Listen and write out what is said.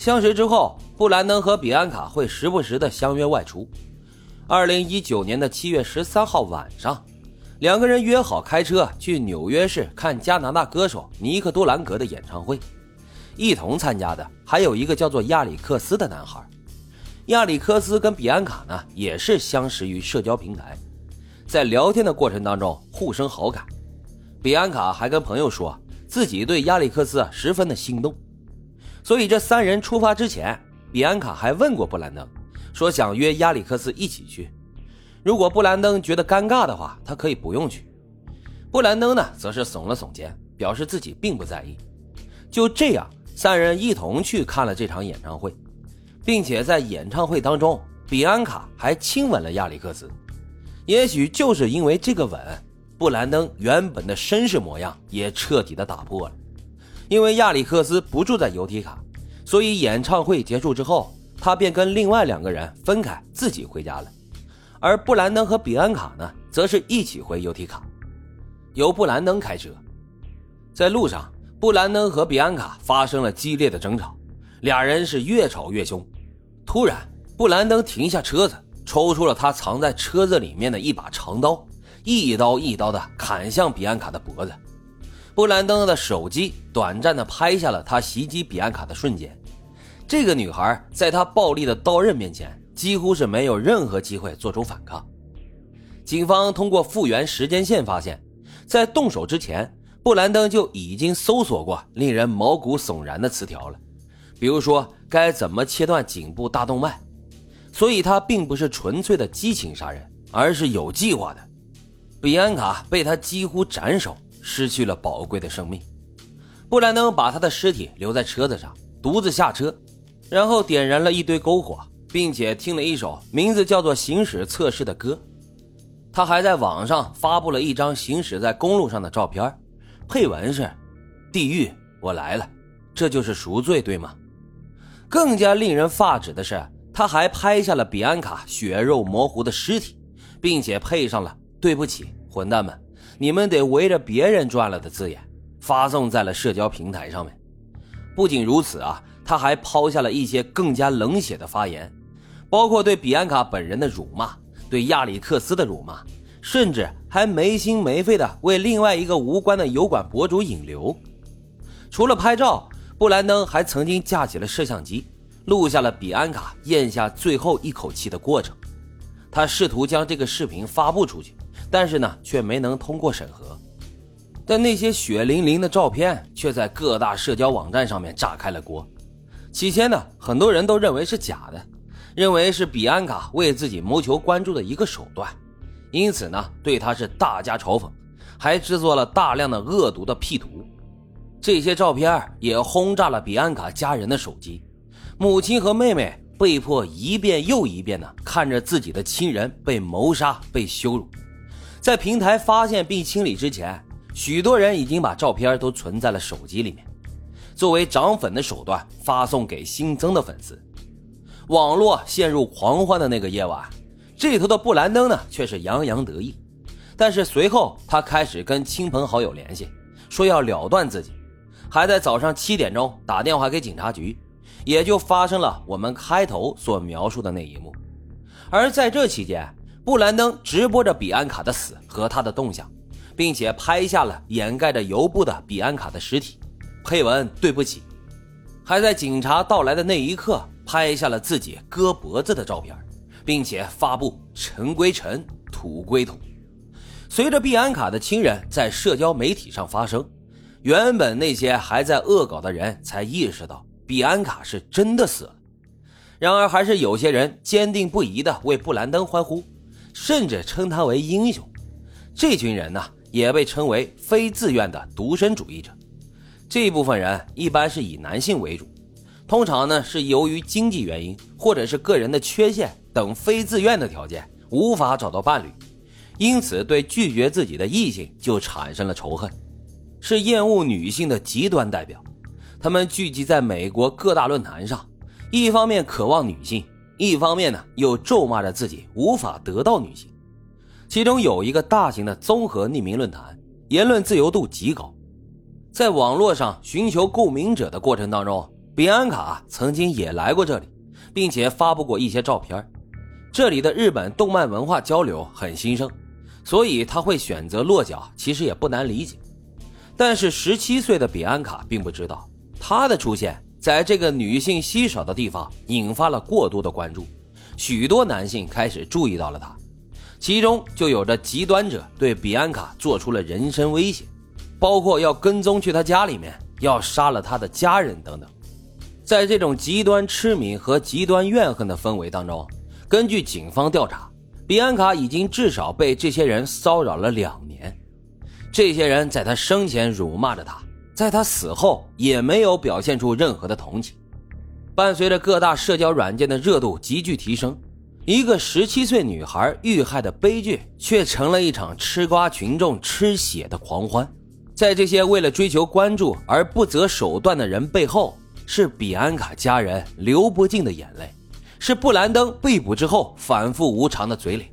相识之后，布兰登和比安卡会时不时的相约外出。二零一九年的七月十三号晚上，两个人约好开车去纽约市看加拿大歌手尼克·多兰格的演唱会。一同参加的还有一个叫做亚里克斯的男孩。亚里克斯跟比安卡呢也是相识于社交平台，在聊天的过程当中互生好感。比安卡还跟朋友说自己对亚里克斯十分的心动，所以这三人出发之前，比安卡还问过布兰登。说想约亚里克斯一起去，如果布兰登觉得尴尬的话，他可以不用去。布兰登呢，则是耸了耸肩，表示自己并不在意。就这样，三人一同去看了这场演唱会，并且在演唱会当中，比安卡还亲吻了亚里克斯。也许就是因为这个吻，布兰登原本的绅士模样也彻底的打破了。因为亚历克斯不住在尤提卡，所以演唱会结束之后。他便跟另外两个人分开，自己回家了。而布兰登和比安卡呢，则是一起回尤提卡，由布兰登开车。在路上，布兰登和比安卡发生了激烈的争吵，俩人是越吵越凶。突然，布兰登停下车子，抽出了他藏在车子里面的一把长刀，一刀一刀的砍向比安卡的脖子。布兰登的手机短暂的拍下了他袭击比安卡的瞬间。这个女孩在他暴力的刀刃面前，几乎是没有任何机会做出反抗。警方通过复原时间线发现，在动手之前，布兰登就已经搜索过令人毛骨悚然的词条了，比如说该怎么切断颈部大动脉。所以，他并不是纯粹的激情杀人，而是有计划的。比安卡被他几乎斩首，失去了宝贵的生命。布兰登把他的尸体留在车子上，独自下车。然后点燃了一堆篝火，并且听了一首名字叫做《行驶测试》的歌。他还在网上发布了一张行驶在公路上的照片，配文是：“地狱，我来了。”这就是赎罪，对吗？更加令人发指的是，他还拍下了比安卡血肉模糊的尸体，并且配上了“对不起，混蛋们，你们得围着别人转了”的字眼，发送在了社交平台上面。不仅如此啊。他还抛下了一些更加冷血的发言，包括对比安卡本人的辱骂，对亚里克斯的辱骂，甚至还没心没肺的为另外一个无关的油管博主引流。除了拍照，布兰登还曾经架起了摄像机，录下了比安卡咽下最后一口气的过程。他试图将这个视频发布出去，但是呢，却没能通过审核。但那些血淋淋的照片却在各大社交网站上面炸开了锅。起先呢，很多人都认为是假的，认为是比安卡为自己谋求关注的一个手段，因此呢，对他是大加嘲讽，还制作了大量的恶毒的 P 图。这些照片也轰炸了比安卡家人的手机，母亲和妹妹被迫一遍又一遍的看着自己的亲人被谋杀、被羞辱。在平台发现并清理之前，许多人已经把照片都存在了手机里面。作为涨粉的手段，发送给新增的粉丝。网络陷入狂欢的那个夜晚，这头的布兰登呢却是洋洋得意。但是随后他开始跟亲朋好友联系，说要了断自己，还在早上七点钟打电话给警察局，也就发生了我们开头所描述的那一幕。而在这期间，布兰登直播着比安卡的死和他的动向，并且拍下了掩盖着油布的比安卡的尸体。配文对不起，还在警察到来的那一刻拍下了自己割脖子的照片，并且发布尘归尘，土归土。随着毕安卡的亲人在社交媒体上发声，原本那些还在恶搞的人才意识到毕安卡是真的死了。然而，还是有些人坚定不移地为布兰登欢呼，甚至称他为英雄。这群人呢，也被称为非自愿的独身主义者。这部分人一般是以男性为主，通常呢是由于经济原因或者是个人的缺陷等非自愿的条件无法找到伴侣，因此对拒绝自己的异性就产生了仇恨，是厌恶女性的极端代表。他们聚集在美国各大论坛上，一方面渴望女性，一方面呢又咒骂着自己无法得到女性。其中有一个大型的综合匿名论坛，言论自由度极高。在网络上寻求共鸣者的过程当中，比安卡曾经也来过这里，并且发布过一些照片。这里的日本动漫文化交流很兴盛，所以他会选择落脚，其实也不难理解。但是十七岁的比安卡并不知道，他的出现在这个女性稀少的地方引发了过多的关注，许多男性开始注意到了他，其中就有着极端者对比安卡做出了人身威胁，包括要跟踪去他家里面，要杀了他的家人等等。在这种极端痴迷和极端怨恨的氛围当中，根据警方调查，比安卡已经至少被这些人骚扰了两年。这些人在他生前辱骂着他，在他死后也没有表现出任何的同情。伴随着各大社交软件的热度急剧提升，一个十七岁女孩遇害的悲剧却成了一场吃瓜群众吃血的狂欢。在这些为了追求关注而不择手段的人背后，是比安卡家人流不尽的眼泪，是布兰登被捕之后反复无常的嘴脸。